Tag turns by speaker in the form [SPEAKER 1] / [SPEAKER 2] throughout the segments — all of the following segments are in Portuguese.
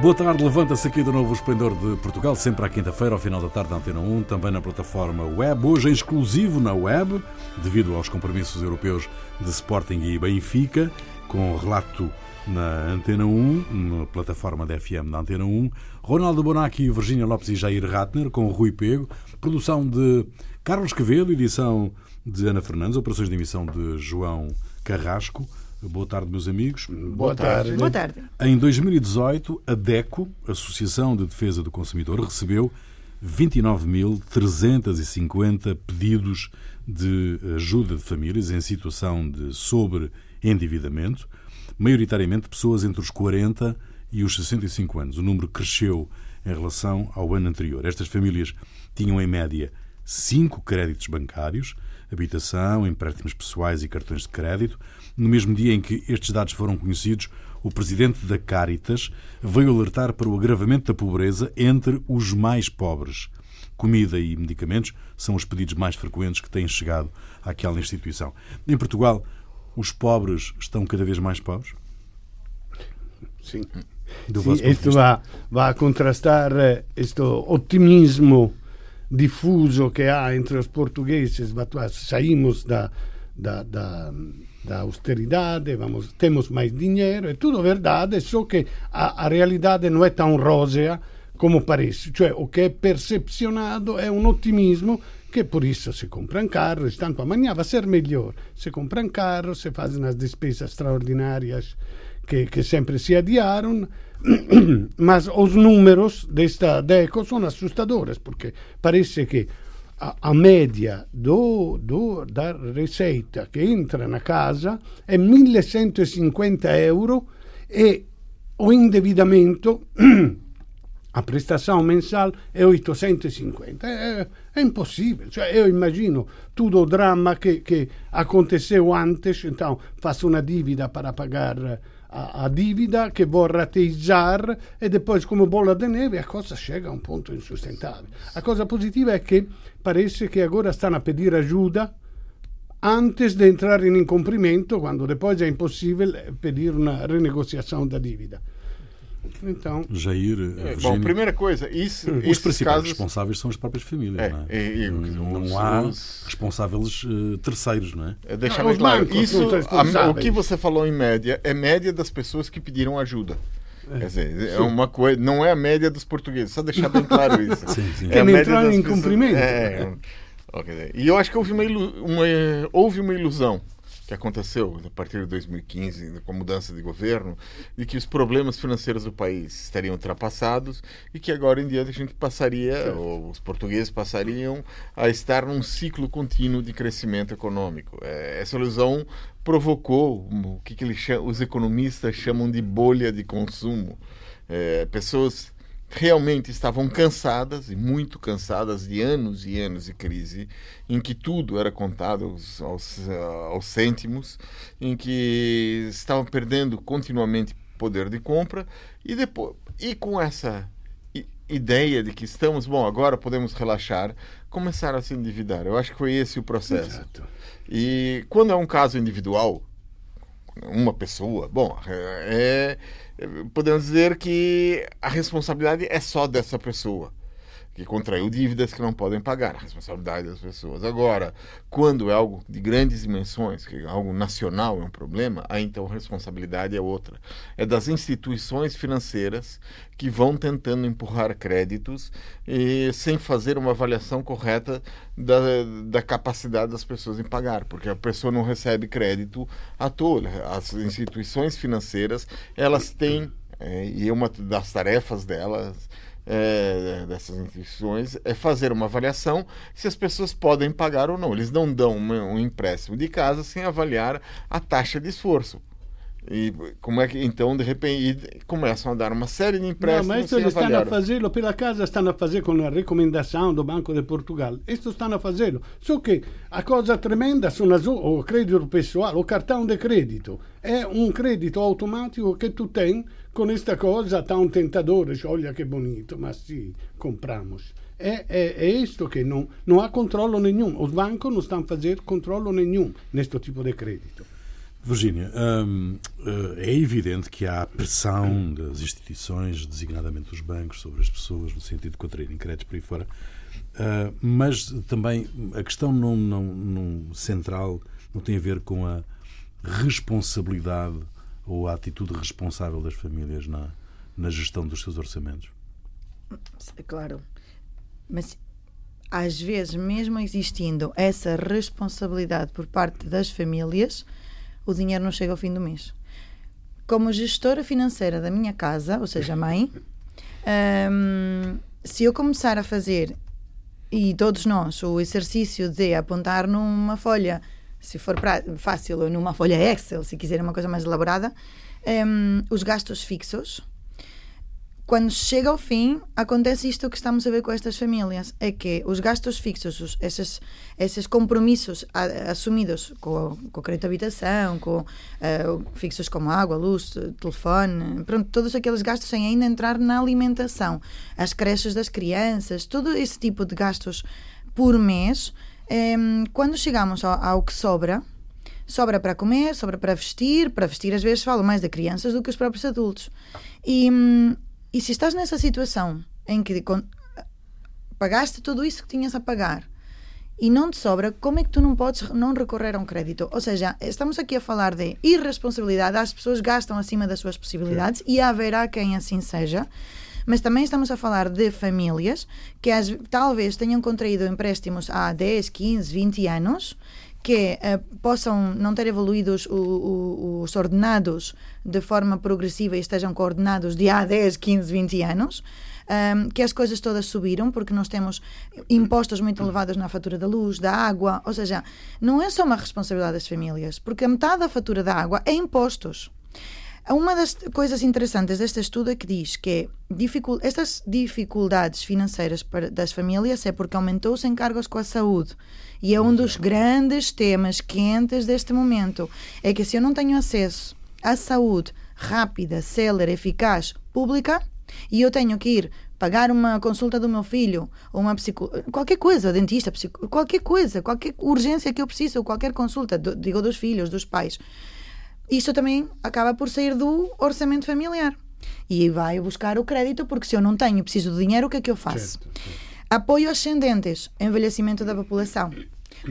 [SPEAKER 1] Boa tarde, levanta-se aqui do novo Esplendor de Portugal, sempre à quinta-feira, ao final da tarde, na Antena 1, também na plataforma web, hoje em exclusivo na web, devido aos compromissos europeus de Sporting e Benfica, com relato na Antena 1, na plataforma da FM da Antena 1, Ronaldo Bonacci, Virginia Lopes e Jair Ratner, com Rui Pego, produção de Carlos Quevedo, edição de Ana Fernandes, operações de emissão de João Carrasco, Boa tarde, meus amigos.
[SPEAKER 2] Boa tarde.
[SPEAKER 3] Boa tarde.
[SPEAKER 1] Em 2018, a DECO, Associação de Defesa do Consumidor, recebeu 29.350 pedidos de ajuda de famílias em situação de sobreendividamento, maioritariamente pessoas entre os 40 e os 65 anos. O número cresceu em relação ao ano anterior. Estas famílias tinham, em média, cinco créditos bancários, habitação, empréstimos pessoais e cartões de crédito. No mesmo dia em que estes dados foram conhecidos, o presidente da Caritas veio alertar para o agravamento da pobreza entre os mais pobres. Comida e medicamentos são os pedidos mais frequentes que têm chegado àquela instituição. Em Portugal, os pobres estão cada vez mais pobres?
[SPEAKER 2] Sim. Sì, isto va, va, a contrastar eh, otimismo diffuso che ha entre os portugueses. Saímos da, da, da, da austeridade, vamos, temos mais dinheiro, é tudo verdade, só que a, a realidade não é tão rósea como parece. Cioè, o che è percepcionado è un ottimismo che por isso se compram carros, tanto amanhã vai ser melhor. Se compram carros, se fazem as despesas extraordinárias que, que sempre se adiaram, mas os números desta DECO são assustadores, porque parece que a, a média do, do, da receita che entra na casa è 1150 euro e o indebitamento a prestação mensal é 850. É, é impossível. Cioè, eu imagino tutto o drama que, que aconteceu antes, então faço uma dívida para pagar a, a dívida che vuol rateizzare e depois come bolla de neve a cosa chega a un punto insustentabile. La cosa positiva è che parece che ora stanno a pedir ajuda antes de entrar in incumprimento, quando depois é impossível pedir uma renegociação da dívida.
[SPEAKER 1] Então, Jair,
[SPEAKER 4] é, bom, primeira coisa, isso,
[SPEAKER 1] os principais casos... responsáveis são as próprias famílias, é, não é? E, não, os, há os... responsáveis uh, terceiros, não é?
[SPEAKER 4] é deixa bem claro, isso, a, o que você falou em média é média das pessoas que pediram ajuda. É. Quer dizer, é uma coisa, não é a média dos portugueses, só deixar bem claro isso.
[SPEAKER 2] sim, sim. É a média em cumprimento. É,
[SPEAKER 4] okay. E eu acho que houve uma, uma, houve uma ilusão que aconteceu a partir de 2015, com a mudança de governo, de que os problemas financeiros do país estariam ultrapassados e que agora em diante a gente passaria, ou os portugueses passariam a estar num ciclo contínuo de crescimento econômico. É, essa ilusão provocou o que, que eles chamam, os economistas chamam de bolha de consumo. É, pessoas realmente estavam cansadas, e muito cansadas, de anos e anos de crise, em que tudo era contado aos, aos, aos cêntimos, em que estavam perdendo continuamente poder de compra, e, depois, e com essa ideia de que estamos, bom, agora podemos relaxar, começaram a se endividar. Eu acho que foi esse o processo. Exato. E quando é um caso individual, uma pessoa, bom, é podemos dizer que a responsabilidade é só dessa pessoa que contraiu dívidas que não podem pagar, a responsabilidade das pessoas. Agora, quando é algo de grandes dimensões, que é algo nacional é um problema, aí então a responsabilidade é outra. É das instituições financeiras que vão tentando empurrar créditos e, sem fazer uma avaliação correta da, da capacidade das pessoas em pagar, porque a pessoa não recebe crédito à toa. As instituições financeiras, elas têm, é, e uma das tarefas delas é, dessas instituições é fazer uma avaliação se as pessoas podem pagar ou não. Eles não dão um empréstimo de casa sem avaliar a taxa de esforço. E como é que então de repente começam a dar uma série de empréstimos? Não,
[SPEAKER 2] mas eles estão a fazê-lo pela casa, estão a fazer com a recomendação do Banco de Portugal. Isto estão a fazê-lo. Só que a coisa tremenda são as, o crédito pessoal, o cartão de crédito. É um crédito automático que tu tens com esta coisa tão tentadora. Olha que bonito, mas sim, compramos. É, é, é isto que não, não há controle nenhum. Os bancos não estão a fazer controle nenhum neste tipo de crédito.
[SPEAKER 1] Virgínia, hum, é evidente que há pressão das instituições, designadamente dos bancos, sobre as pessoas, no sentido de contraírem créditos por aí fora. Uh, mas também a questão não, não, não, central não tem a ver com a responsabilidade ou a atitude responsável das famílias na, na gestão dos seus orçamentos.
[SPEAKER 3] Claro, mas às vezes, mesmo existindo essa responsabilidade por parte das famílias, o dinheiro não chega ao fim do mês. Como gestora financeira da minha casa, ou seja, mãe, um, se eu começar a fazer e todos nós, o exercício de apontar numa folha, se for pra, fácil, ou numa folha Excel, se quiser uma coisa mais elaborada, um, os gastos fixos, quando chega ao fim, acontece isto que estamos a ver com estas famílias: é que os gastos fixos, os, esses, esses compromissos a, assumidos com, com o crédito de habitação, com uh, fixos como água, luz, telefone, pronto, todos aqueles gastos sem ainda entrar na alimentação, as creches das crianças, todo esse tipo de gastos por mês, quando chegamos ao, ao que sobra, sobra para comer, sobra para vestir. Para vestir, às vezes, falo mais de crianças do que os próprios adultos. E, hum, e se estás nessa situação em que pagaste tudo isso que tinhas a pagar e não te sobra, como é que tu não podes não recorrer a um crédito? Ou seja, estamos aqui a falar de irresponsabilidade, as pessoas gastam acima das suas possibilidades e haverá quem assim seja. Mas também estamos a falar de famílias que as, talvez tenham contraído empréstimos há 10, 15, 20 anos que uh, possam não ter evoluído os, os, ordenados de forma progressiva e estejam coordenados de há 10, 15, 20 anos. Um, ehm, que as coisas todas subiram porque nós temos impostos muito elevados na fatura da luz, da água, ou seja, não é só uma responsabilidade das famílias, porque a metade da fatura da água é impostos. Uma das coisas interessantes deste estudo é que diz que dificul estas dificuldades financeiras para, das famílias é porque aumentou os encargos com a saúde. E é um dos grandes temas quentes deste momento. É que se eu não tenho acesso à saúde rápida, célere, eficaz, pública, e eu tenho que ir pagar uma consulta do meu filho, ou uma psico... qualquer coisa, dentista, psico... qualquer coisa, qualquer urgência que eu preciso, qualquer consulta, digo dos filhos, dos pais, isso também acaba por sair do orçamento familiar. E vai buscar o crédito, porque se eu não tenho, preciso do dinheiro, o que é que eu faço? Certo, certo. Apoio ascendentes, envelhecimento da população.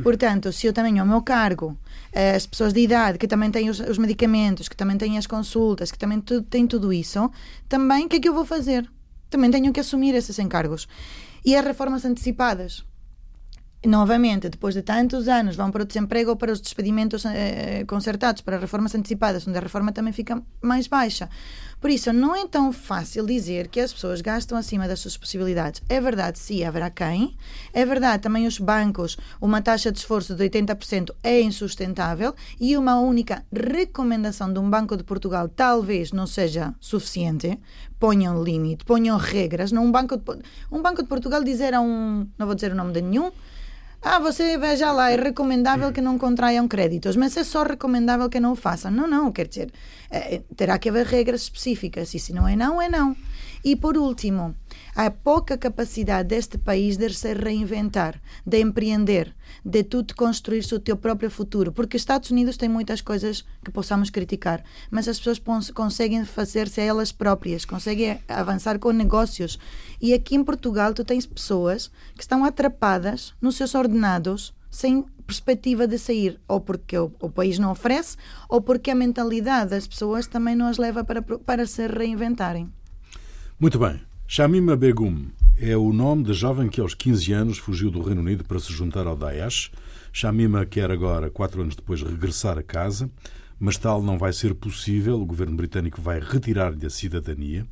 [SPEAKER 3] Portanto, se eu também ao meu cargo eh, as pessoas de idade que também têm os, os medicamentos, que também têm as consultas, que também tu, têm tudo isso, também o que é que eu vou fazer? Também tenho que assumir esses encargos. E as reformas antecipadas novamente, depois de tantos anos, vão para o desemprego ou para os despedimentos eh, concertados, para reformas antecipadas, onde a reforma também fica mais baixa. Por isso, não é tão fácil dizer que as pessoas gastam acima das suas possibilidades. É verdade, sim, haverá quem. É verdade, também os bancos, uma taxa de esforço de 80% é insustentável e uma única recomendação de um Banco de Portugal talvez não seja suficiente. Ponham limite, ponham regras. Não um, banco de, um Banco de Portugal dizer a um. Não vou dizer o nome de nenhum ah, você veja lá, é recomendável que não contraiam créditos, mas é só recomendável que não o façam. Não, não, quer dizer, é, terá que haver regras específicas e se não é não, é não. E por último, há pouca capacidade deste país de se reinventar, de empreender, de tudo construir o teu próprio futuro. Porque Estados Unidos tem muitas coisas que possamos criticar, mas as pessoas conseguem fazer-se elas próprias, conseguem avançar com negócios. E aqui em Portugal tu tens pessoas que estão atrapadas nos seus ordenados sem perspectiva de sair, ou porque o, o, país não oferece, ou porque a mentalidade das pessoas também não as leva para, para se reinventarem.
[SPEAKER 1] Muito bem. Shamima Begum é o nome da jovem que aos 15 anos fugiu do Reino Unido para se juntar ao Daesh. Shamima quer agora, quatro anos depois, regressar a casa, mas tal não vai ser possível. O governo britânico vai retirar-lhe a cidadania.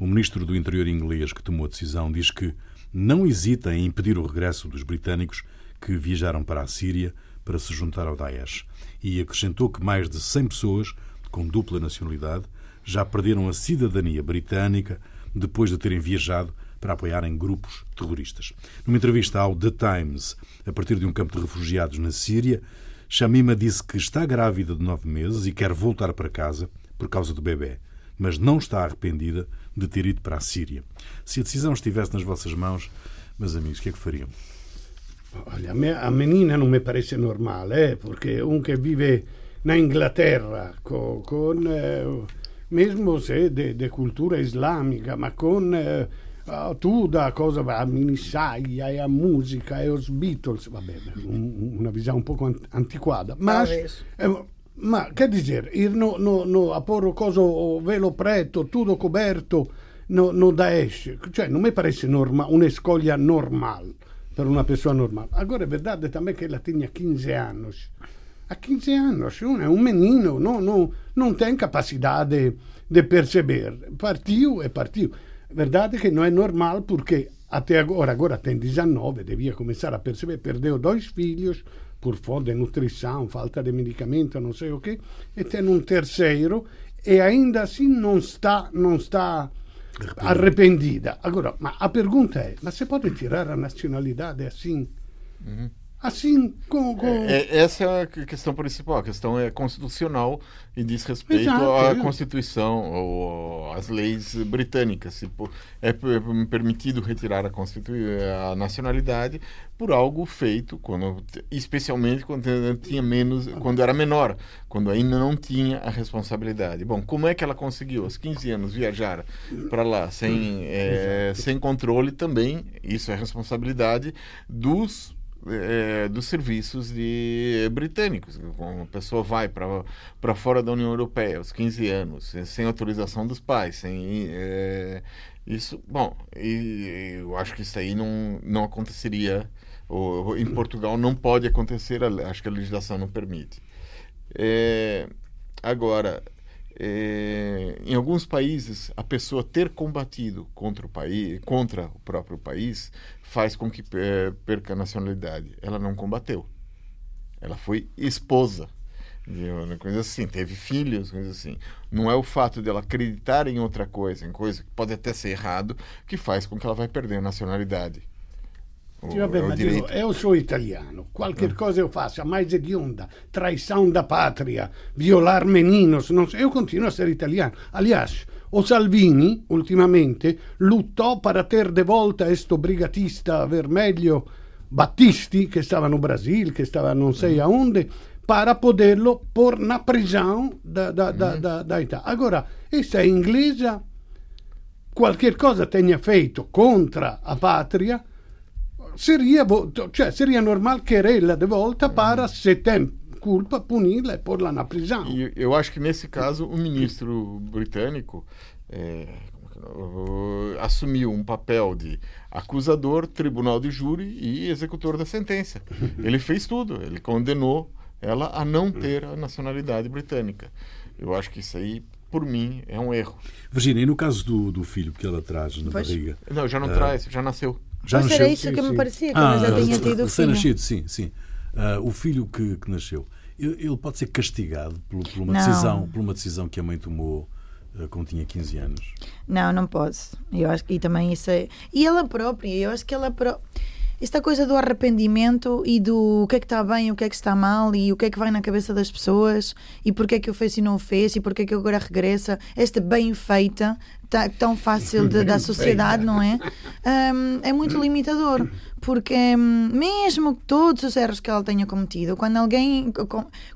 [SPEAKER 1] O ministro do Interior inglês que tomou a decisão diz que não hesita em impedir o regresso dos britânicos que viajaram para a Síria para se juntar ao Daesh. E acrescentou que mais de 100 pessoas com dupla nacionalidade já perderam a cidadania britânica depois de terem viajado para apoiarem grupos terroristas. Numa entrevista ao The Times, a partir de um campo de refugiados na Síria, Shamima disse que está grávida de nove meses e quer voltar para casa por causa do bebê, mas não está arrependida de ter ido para a Síria. Se a decisão estivesse nas vossas mãos, meus amigos, o que é que fariam?
[SPEAKER 2] Olha, a menina não me parece normal, eh? porque um que vive na Inglaterra, con, con eh, mesmo se de, cultura islamica, ma con eh, uh, tu da cosa va? A minissaia e a musica e os Beatles, vabbè, un, una visione un po' antiquata, ma, eh, ma che dire, ir no, no, no, a porre coso velo preto, tutto coperto, no, no Daesh, cioè non mi pare norma, una scoglia normale per una persona normale. Agora è também que ela tinha 15 anos. A 15 anos, è un menino, no, no, non tem capacidade de perceber. Partiu e partiu. Verdade que não é normal porque até agora, agora tem 19, devia começar a perceber, perdeu dois filhos por falta de nutrição, falta de medicamento, não sei o quê, e tem um terceiro e ainda assim não está, não está arrependida. Agora, ma a pergunta é, mas você pode tirar a nacionalidade assim? Uhum. Assim, com, com...
[SPEAKER 4] É, é, essa é a questão principal. A questão é constitucional e diz respeito Exato, à é. Constituição ou às leis britânicas. Se é permitido retirar a, a nacionalidade por algo feito, quando, especialmente quando tinha menos, quando era menor, quando ainda não tinha a responsabilidade. Bom, como é que ela conseguiu aos 15 anos viajar para lá sem, é, sem controle também? Isso é responsabilidade dos é, dos serviços de britânicos. Uma pessoa vai para fora da União Europeia aos 15 anos, sem autorização dos pais, sem é, isso. Bom, e, eu acho que isso aí não, não aconteceria. Ou, em Portugal não pode acontecer, acho que a legislação não permite. É, agora, é, em alguns países, a pessoa ter combatido contra o país, contra o próprio país, faz com que é, perca a nacionalidade. Ela não combateu. Ela foi esposa. Coisa assim, teve filhos, coisa assim. Não é o fato dela acreditar em outra coisa, em coisa que pode até ser errado, que faz com que ela vai perder a nacionalidade.
[SPEAKER 2] Sì, vabbè, ma dico, io sono italiano, qualche eh. cosa io faccio, mais hedionda, traição da pátria, violar meninos, so, io continuo a essere italiano. Aliás, o Salvini, ultimamente, luttò per ter de volta questo brigatista vermelho Battisti, che stava no Brasil, che stava non sei mm. aonde, para poderlo por na prisão da, da, da, mm. da, da Itália. Agora, essa è inglese, qualche cosa tenha feito contra a pátria, seria, cioè, seria normal querê-la de volta para, se tem culpa, puni-la e pôr-la na prisão.
[SPEAKER 4] E eu acho que nesse caso o ministro britânico é, assumiu um papel de acusador, tribunal de júri e executor da sentença. Ele fez tudo, ele condenou ela a não ter a nacionalidade britânica. Eu acho que isso aí por mim, é um erro.
[SPEAKER 1] Virginia, e no caso do, do filho que ela traz na pois. barriga?
[SPEAKER 4] Não, já não uh, traz, já nasceu.
[SPEAKER 3] Já Mas nasceu? era isso sim, que sim. me parecia, que ah, já tinha tido
[SPEAKER 1] o nascido sim, sim. Uh, o filho que, que, nasceu, ele pode ser castigado por, por uma decisão, por uma decisão que a mãe tomou uh, quando tinha 15 anos?
[SPEAKER 3] Não, não pode. Eu acho e também isso é... E ela própria, eu acho que ela própria esta coisa do arrependimento e do o que é que está bem, o que é que está mal e o que é que vai na cabeça das pessoas e porque é que eu fiz e não o fez e porque é que agora regressa, esta bem feita, tão fácil de, da sociedade, não é? Um, é muito limitador porque hum, mesmo todos os erros que ela tenha cometido, quando alguém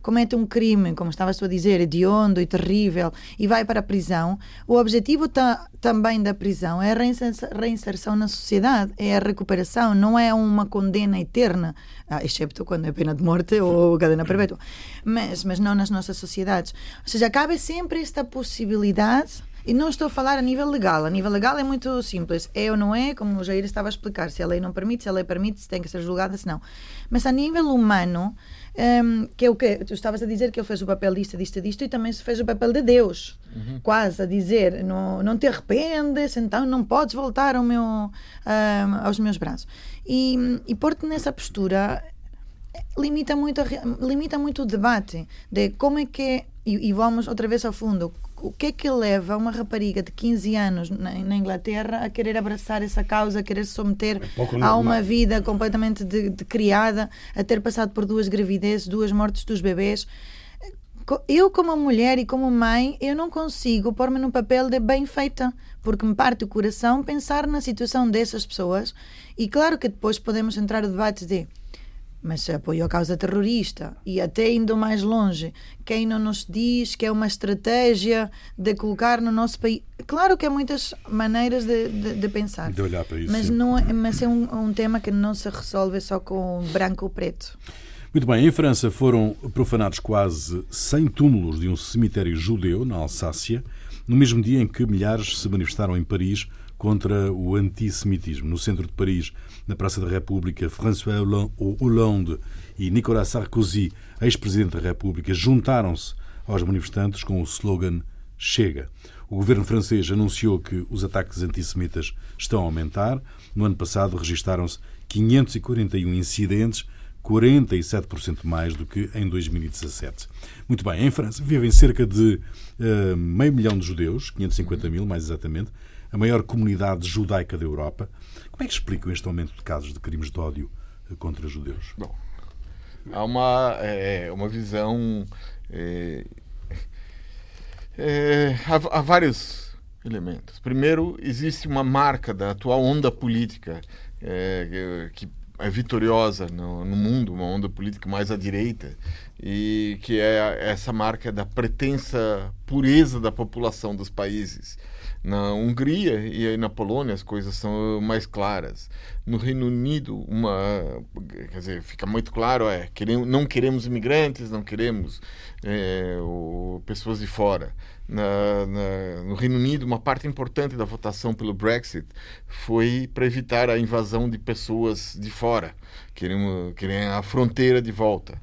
[SPEAKER 3] comete um crime, como estavas a dizer, hediondo e terrível, e vai para a prisão, o objetivo tá, também da prisão é a reinserção na sociedade, é a recuperação, não é uma condena eterna, ah, excepto quando é pena de morte ou cadena perpétua, mas, mas não nas nossas sociedades. Ou seja, cabe sempre esta possibilidade e não estou a falar a nível legal. A nível legal é muito simples. É ou não é, como o Jair estava a explicar. Se a lei não permite, se a lei permite, se tem que ser julgada, se não. Mas a nível humano, um, que é o que tu estavas a dizer que ele fez o papel disto, disto, disto, e também se fez o papel de Deus. Uhum. Quase a dizer: não, não te arrependes, então não podes voltar ao meu, um, aos meus braços. E, e pôr-te nessa postura limita muito, limita muito o debate de como é que é, e, e vamos outra vez ao fundo, o que é que leva uma rapariga de 15 anos na, na Inglaterra a querer abraçar essa causa, a querer se submeter é a uma vida completamente de, de, criada, a ter passado por duas gravidezes, duas mortes dos bebês? Eu, como mulher e como mãe, eu não consigo pôr-me num papel de bem feita, porque me parte o coração pensar na situação dessas pessoas. E claro que depois podemos entrar no debate de mas apoio à causa terrorista e até indo mais longe, quem não nos diz que é uma estratégia de colocar no nosso país. Claro que há muitas maneiras de, de, de pensar,
[SPEAKER 1] de olhar para isso,
[SPEAKER 3] mas, não, é, mas é um, um tema que não se resolve só com branco ou preto.
[SPEAKER 1] Muito bem, em França foram profanados quase 100 túmulos de um cemitério judeu na Alsácia, no mesmo dia em que milhares se manifestaram em Paris contra o antissemitismo. No centro de Paris, na Praça da República, François Hollande e Nicolas Sarkozy, ex-presidente da República, juntaram-se aos manifestantes com o slogan Chega. O governo francês anunciou que os ataques antissemitas estão a aumentar. No ano passado registaram-se 541 incidentes, 47% mais do que em 2017. Muito bem, em França vivem cerca de uh, meio milhão de judeus, 550 mil mais exatamente, a maior comunidade judaica da Europa. Como é que explicam este aumento de casos de crimes de ódio eh, contra judeus?
[SPEAKER 4] Bom, há uma, é, uma visão. É, é, há, há, vários elementos. Primeiro, existe uma marca da atual onda política é, que é vitoriosa no, no, mundo, uma onda política mais à direita, e que é essa marca da pretensa pureza da população dos países. Na Hungria e aí na Polônia as coisas são mais claras. No Reino Unido, uma, quer dizer, fica muito claro é queremos, não queremos imigrantes, não queremos é, o, pessoas de fora. Na, na, no Reino Unido, uma parte importante da votação pelo Brexit foi para evitar a invasão de pessoas de fora, querem, querem a fronteira de volta.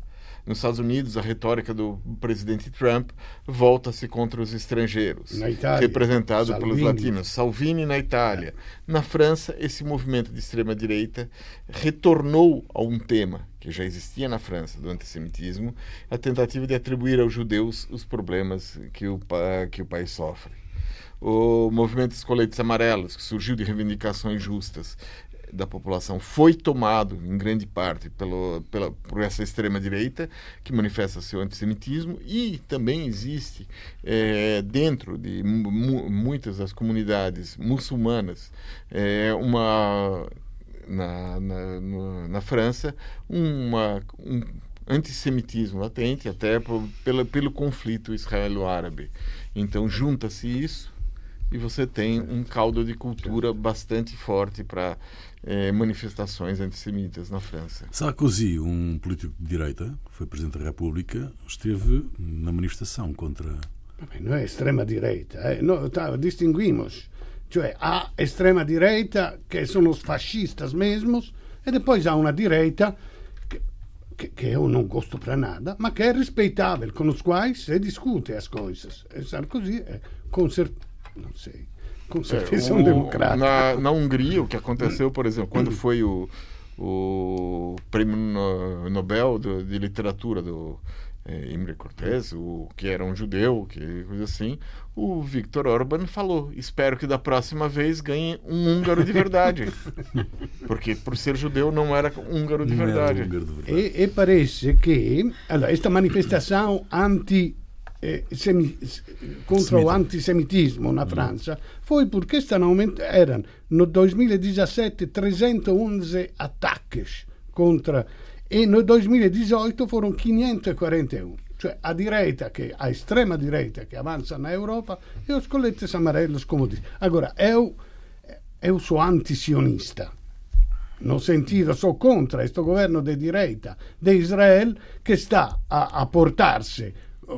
[SPEAKER 4] Nos Estados Unidos, a retórica do presidente Trump volta-se contra os estrangeiros, representado Salvini. pelos latinos. Salvini na Itália. Na França, esse movimento de extrema-direita retornou a um tema que já existia na França, do antissemitismo, a tentativa de atribuir aos judeus os problemas que o, que o país sofre o movimento dos coletes amarelos, que surgiu de reivindicações justas, da população foi tomado em grande parte pelo, pela, por essa extrema direita que manifesta seu antissemitismo e também existe é, dentro de mu muitas das comunidades muçulmanas é, uma na, na, na França uma, um antissemitismo latente até por, pela, pelo conflito israelo-árabe. Então junta-se isso e você tem um caldo de cultura bastante forte para é, manifestações antissemitas na França.
[SPEAKER 1] Sarkozy, um político de direita, que foi Presidente da República, esteve na manifestação contra.
[SPEAKER 2] Não é extrema-direita, eh? no, tá, distinguimos. Cioè, há extrema-direita, que são os fascistas mesmos, e depois há uma direita que eu não gosto para nada, mas que é respeitável, com os quais se discute as coisas. E Sarkozy é concert... não sei com certeza é, um democrata.
[SPEAKER 4] Na, na Hungria, o que aconteceu, por exemplo, quando foi o, o prêmio Nobel de, de literatura do é, Imre Cortés, o que era um judeu, que coisa assim, o Viktor Orban falou: espero que da próxima vez ganhe um húngaro de verdade. Porque por ser judeu não era húngaro de verdade. Húngaro de verdade.
[SPEAKER 2] E, e, parece que allora, esta manifestação anti eh, semi, contra o antissemitismo na França foi porque erano no 2017 311 ataques contra e no 2018 foram 541 cioè a direita che a estrema direita che avanza na Europa e os coletes amarelos como diz agora eu eu sou antisionista. No sentido, sou contra questo governo de direita de Israel che sta a, a portarsi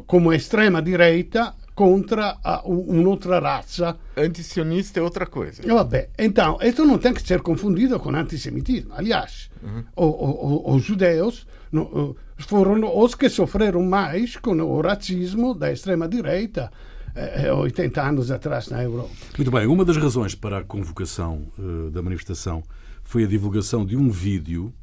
[SPEAKER 2] come estrema direita contra un'altra razza.
[SPEAKER 4] Antisionista é outra coisa.
[SPEAKER 2] Vabbè, então, isso não tem que ser confundido com antissemitismo. Aliás, uhum. os judeus foram os que sofreram mais com o racismo da extrema-direita. 80 eh, anos atrás na Europa.
[SPEAKER 1] Muito bem, uma das razões para a convocação uh, da manifestação foi a divulgação de um vídeo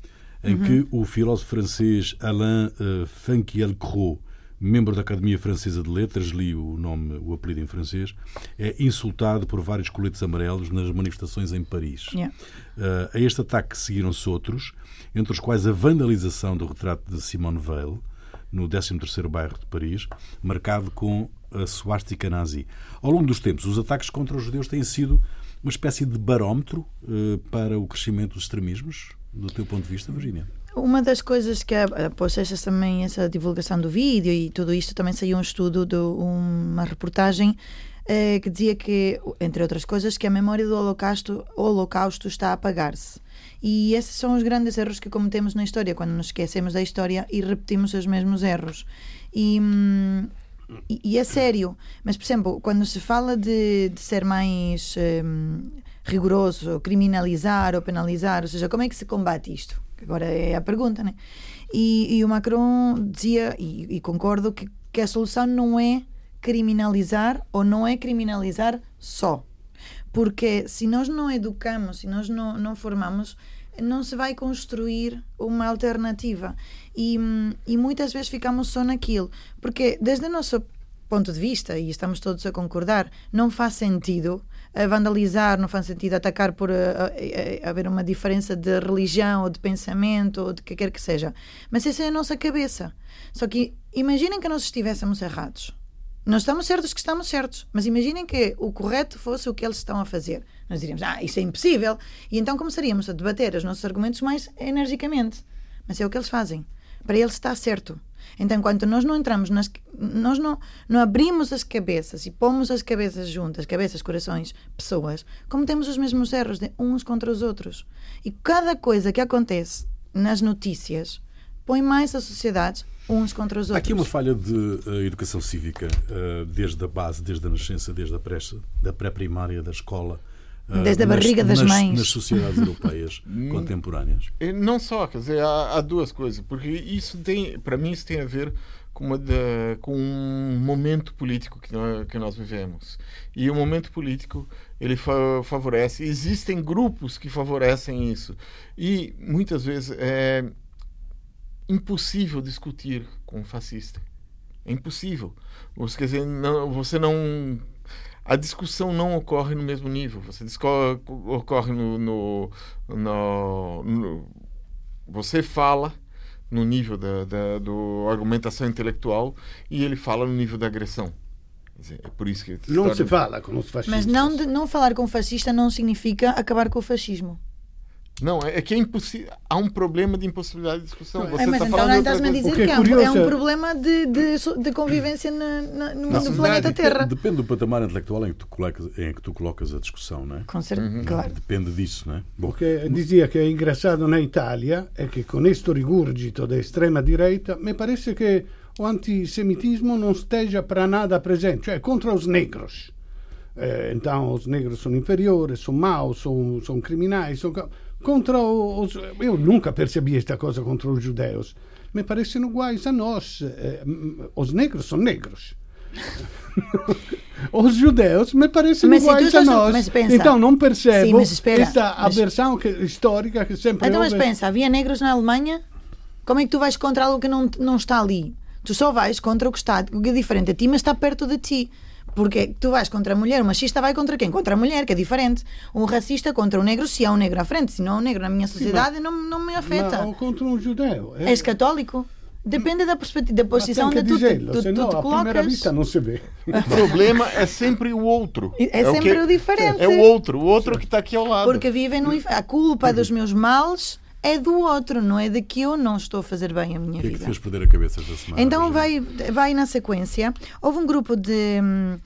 [SPEAKER 1] em uhum. que o filósofo francês Alain uh, Finkielkraut membro da Academia Francesa de Letras, li o nome, o apelido em francês, é insultado por vários coletes amarelos nas manifestações em Paris. Yeah. Uh, a este ataque seguiram-se outros, entre os quais a vandalização do retrato de Simone Weil, no 13º bairro de Paris, marcado com a suástica nazi. Ao longo dos tempos, os ataques contra os judeus têm sido uma espécie de barómetro uh, para o crescimento dos extremismos, do teu ponto de vista, Virginia?
[SPEAKER 3] Uma das coisas que após também essa divulgação do vídeo e tudo isto também saiu um estudo de uma reportagem eh, que dizia que entre outras coisas que a memória do holocausto holocausto está a apagar-se. E esses são os grandes erros que cometemos na história quando nos esquecemos da história e repetimos os mesmos erros. E, hum, e, e é sério. Mas por exemplo quando se fala de, de ser mais um, rigoroso criminalizar ou penalizar ou seja como é que se combate isto Agora é a pergunta, né? E, e o Macron dizia, e, e concordo, que, que a solução não é criminalizar ou não é criminalizar só. Porque se nós não educamos, se nós não, não formamos, não se vai construir uma alternativa. E, e muitas vezes ficamos só naquilo. Porque, desde o nosso ponto de vista, e estamos todos a concordar, não faz sentido vandalizar, não faz sentido atacar por haver uma diferença de religião ou de pensamento ou de que quer que seja. Mas essa é a nossa cabeça. Só que imaginem que nós estivéssemos errados. Nós estamos certos que estamos certos, mas imaginem que o correto fosse o que eles estão a fazer. Nós diríamos, ah, isso é impossível. E então começaríamos a debater os nossos argumentos mais energicamente. Mas é o que eles fazem. Para eles está certo. Então, enquanto nós não entramos, nas, nós não, não abrimos as cabeças e pomos as cabeças juntas, cabeças, corações, pessoas, cometemos os mesmos erros de uns contra os outros. E cada coisa que acontece nas notícias põe mais as sociedades uns contra os outros.
[SPEAKER 1] Há aqui uma falha de uh, educação cívica, uh, desde a base, desde a nascença, desde a pré-primária, pré da escola
[SPEAKER 3] Desde a barriga das
[SPEAKER 1] nas,
[SPEAKER 3] mães.
[SPEAKER 1] Nas sociedades europeias contemporâneas.
[SPEAKER 4] Não só, quer dizer, há, há duas coisas, porque isso tem, para mim, isso tem a ver com, uma da, com um momento político que nós, que nós vivemos. E o momento político ele fa favorece, existem grupos que favorecem isso. E muitas vezes é impossível discutir com um fascista. É impossível. Você, quer dizer, não, você não a discussão não ocorre no mesmo nível. Você ocorre no, no, no, no você fala no nível da, da do argumentação intelectual e ele fala no nível da agressão. É por isso que
[SPEAKER 2] não se fala com os fascistas.
[SPEAKER 3] Mas não, não falar com o fascista não significa acabar com o fascismo.
[SPEAKER 4] Não, é, é que é impossível. Há um problema de impossibilidade de discussão. Você
[SPEAKER 3] é, mas
[SPEAKER 4] tá
[SPEAKER 3] então não estás-me a dizer que, é, um, é, um, problema de, de, de convivência na, na, no, não, planeta Terra.
[SPEAKER 1] Depende do patamar intelectual em que tu colocas, em que tu colocas a discussão, não é?
[SPEAKER 3] Com certeza, uhum. claro.
[SPEAKER 1] Depende disso, não é?
[SPEAKER 2] Bom. Porque dizia que é engraçado na Itália é que com este rigurgito da extrema direita me parece que o antissemitismo não esteja para nada presente, cioè contra os negros. Eh, então os negros são inferiores, são maus, são, são criminais, são contra os. Eu nunca percebi esta coisa contra os judeus. Me parecem iguais a nós. Eh, os negros são negros. os judeus me parecem mas iguais a nós. Pensa, então não percebo sim, espera, esta aversão que, histórica que sempre
[SPEAKER 3] Então,
[SPEAKER 2] houve.
[SPEAKER 3] mas pensa, havia negros na Alemanha? Como é que tu vais contra algo que não, não está ali? Tu só vais contra o que está, o que é diferente a ti, mas está perto de ti. Porque tu vais contra a mulher, o machista vai contra quem? Contra a mulher, que é diferente. Um racista contra o negro, se há um negro à frente, se não há um negro na minha sociedade, Sim, mas, não, não me afeta.
[SPEAKER 2] Ou contra um judeu.
[SPEAKER 3] É... És católico? Depende da perspectiva, da posição onde tu, tu, tu, tu te colocas.
[SPEAKER 2] vista não se vê.
[SPEAKER 4] O problema é sempre o outro.
[SPEAKER 3] É, é sempre o, que, o diferente.
[SPEAKER 4] É o outro, o outro que está aqui ao lado.
[SPEAKER 3] Porque vivem no A culpa dos meus males é do outro, não é de que eu não estou a fazer bem a minha
[SPEAKER 1] vida.
[SPEAKER 3] O que
[SPEAKER 1] fez perder a cabeça esta semana?
[SPEAKER 3] Então vai, vai na sequência. Houve um grupo de hum,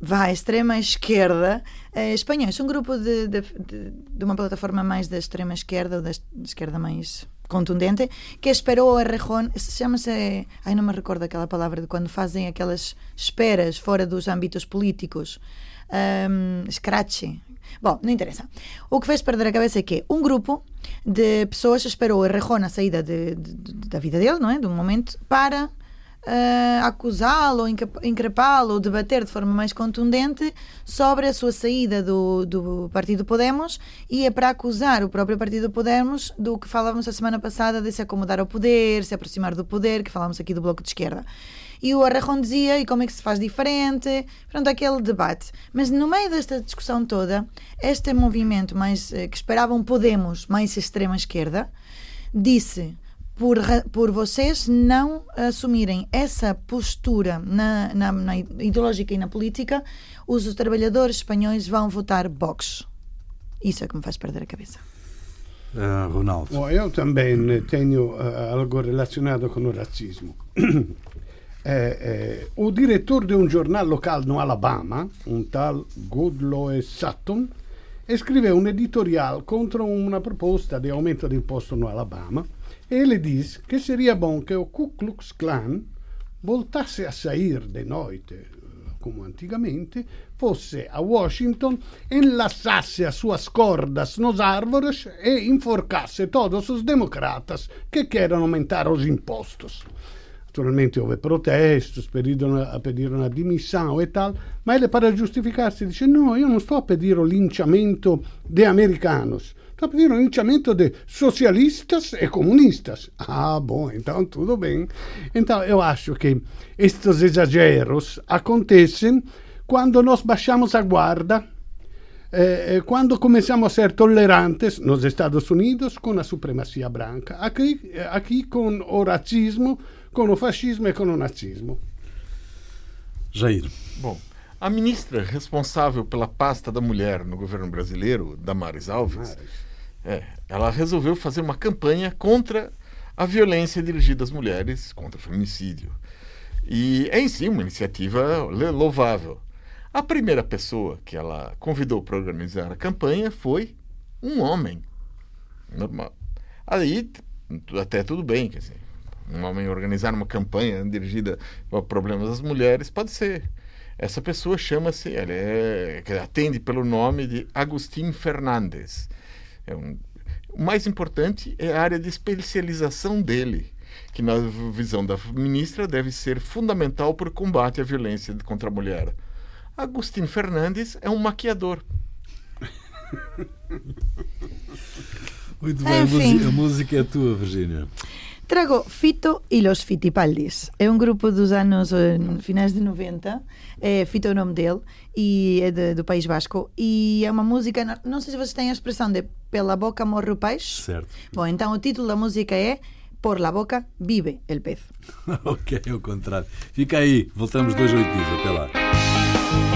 [SPEAKER 3] vai extrema esquerda eh, espanhóis, um grupo de, de, de, de, uma plataforma mais da extrema esquerda ou da esquerda mais contundente que esperou a Rejón, chama-se, ai não me recordo aquela palavra de quando fazem aquelas esperas fora dos âmbitos políticos um, escrache Bom, não interessa. O que fez perder a cabeça é que um grupo de pessoas esperou a Rejón a saída de, de, da vida dele, não é? De um momento, para uh, acusá-lo, increpá-lo, debater de forma mais contundente sobre a sua saída do, do Partido Podemos e é para acusar o próprio Partido Podemos do que falávamos a semana passada de se acomodar ao poder, se aproximar do poder, que falávamos aqui do Bloco de Esquerda. E o Arrejón dizia, e como é que se faz diferente? Pronto, aquele debate. Mas no meio desta discussão toda, este movimento mais eh, que esperavam Podemos, mais extrema esquerda, disse por, por vocês não assumirem essa postura na, na, na, ideológica e na política, os trabalhadores espanhóis vão votar Vox. Isso é que me faz perder a cabeça.
[SPEAKER 1] uh, Ronaldo?
[SPEAKER 2] Oh, eu também tenho uh, algo relacionado com o racismo. Eh, eh, o diretor de um jornal local no Alabama, um tal Goodloe Sutton, escreveu um editorial contra uma proposta de aumento de imposto no Alabama e ele diz que seria bom que o Ku Klux Klan voltasse a sair de noite, como antigamente, fosse a Washington, enlaçasse as suas cordas nos árvores e enforcasse todos os democratas que querem aumentar os impostos. Naturalmente houve protestos, pediram, pediram a demissão e tal, ma ele para giustificarsi dice no, io non sto a pedire o linciamento de americanos, sto a pedire o linciamento de socialistas e comunistas. Ah, bom, então tudo bem. Então eu acho que estes exageros acontecem quando nós baixamos a guarda eh, quando começamos a ser tolerantes nos Estados Unidos com a supremacia branca, aqui, aqui com o racismo com o fascismo e com o nazismo.
[SPEAKER 1] Jair.
[SPEAKER 4] Bom, a ministra responsável pela pasta da mulher no governo brasileiro, Damares Alves, é, ela resolveu fazer uma campanha contra a violência dirigida às mulheres, contra o feminicídio. E é em si uma iniciativa louvável. A primeira pessoa que ela convidou para organizar a campanha foi um homem. Normal. Aí até tudo bem, quer dizer, um homem organizar uma campanha dirigida a problemas das mulheres, pode ser. Essa pessoa chama-se, ela é, atende pelo nome de Agustin Fernandes. É um, o mais importante é a área de especialização dele, que na visão da ministra deve ser fundamental para o combate à violência contra a mulher. Agustin Fernandes é um maquiador.
[SPEAKER 1] Muito bem, a música, a música é tua, Virginia.
[SPEAKER 3] Trago Fito e los Fitipaldis. É um grupo dos anos eh, finais de 90. É, Fito é o nome dele e é de, do País Basco. E é uma música, não sei se vocês têm a expressão de pela boca morre o peixe.
[SPEAKER 1] Certo.
[SPEAKER 3] Bom, então o título da música é Por la boca vive el pez.
[SPEAKER 1] ok, é o contrário. Fica aí, voltamos dois oito dias. Até lá.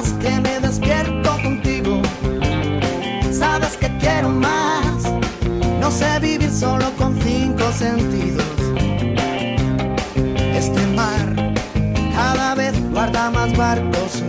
[SPEAKER 5] solo con cinco sentidos. Este mar cada vez guarda más barcos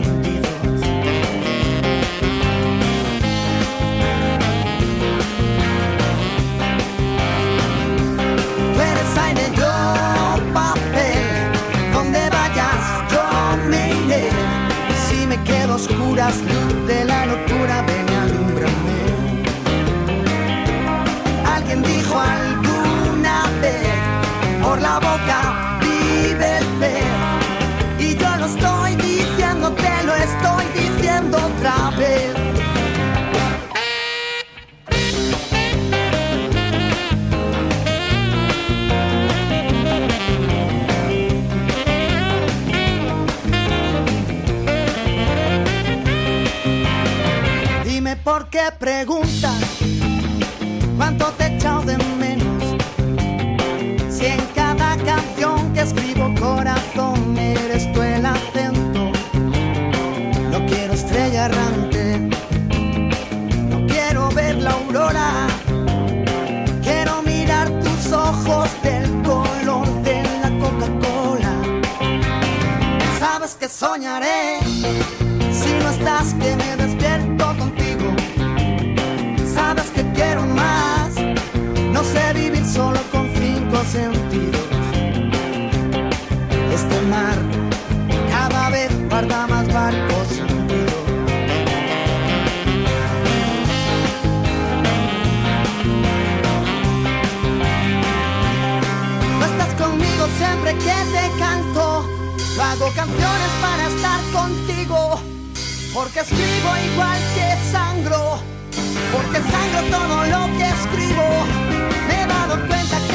[SPEAKER 5] preguntas que te canto, no hago canciones para estar contigo, porque escribo igual que sangro, porque sangro todo lo que escribo, me he dado cuenta que